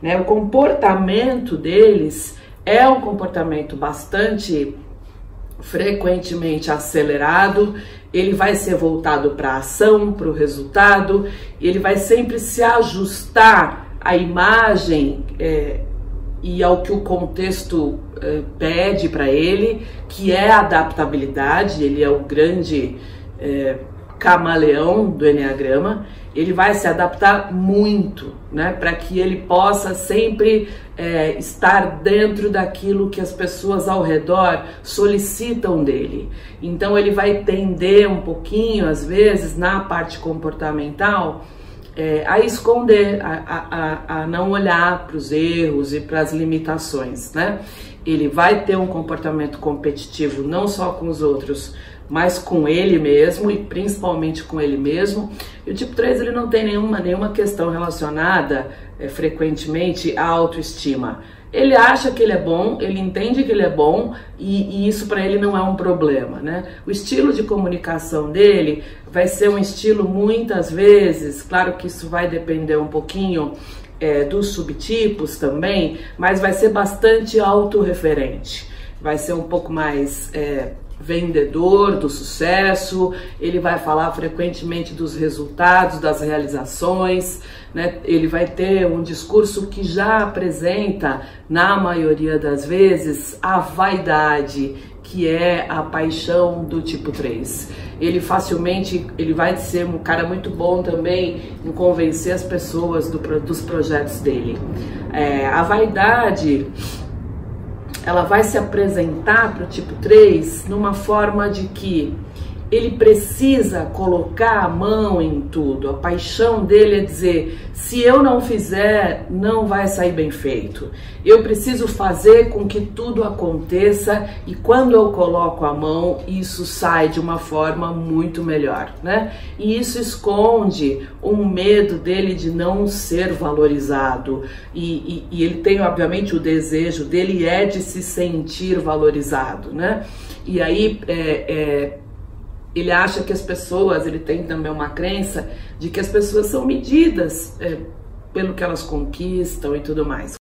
Né? O comportamento deles é um comportamento bastante frequentemente acelerado, ele vai ser voltado para a ação, para o resultado, ele vai sempre se ajustar à imagem é, e ao que o contexto é, pede para ele, que é a adaptabilidade, ele é o grande é, camaleão do Enneagrama, ele vai se adaptar muito, né, para que ele possa sempre é, estar dentro daquilo que as pessoas ao redor solicitam dele. Então ele vai tender um pouquinho, às vezes, na parte comportamental, é, a esconder, a, a, a não olhar para os erros e para as limitações, né? Ele vai ter um comportamento competitivo não só com os outros, mas com ele mesmo e principalmente com ele mesmo. E o tipo 3 ele não tem nenhuma, nenhuma questão relacionada é, frequentemente à autoestima. Ele acha que ele é bom, ele entende que ele é bom e, e isso para ele não é um problema, né? O estilo de comunicação dele vai ser um estilo muitas vezes, claro que isso vai depender um pouquinho é, dos subtipos também, mas vai ser bastante autorreferente. Vai ser um pouco mais é, vendedor do sucesso, ele vai falar frequentemente dos resultados, das realizações, né? ele vai ter um discurso que já apresenta, na maioria das vezes, a vaidade, que é a paixão do tipo 3. Ele facilmente, ele vai ser um cara muito bom também em convencer as pessoas do, dos projetos dele. É, a vaidade ela vai se apresentar para o tipo 3 numa forma de que ele precisa colocar a mão em tudo. A paixão dele é dizer: se eu não fizer, não vai sair bem feito. Eu preciso fazer com que tudo aconteça e quando eu coloco a mão, isso sai de uma forma muito melhor, né? E isso esconde um medo dele de não ser valorizado. E, e, e ele tem, obviamente, o desejo dele é de se sentir valorizado, né? E aí, é, é ele acha que as pessoas, ele tem também uma crença de que as pessoas são medidas é, pelo que elas conquistam e tudo mais.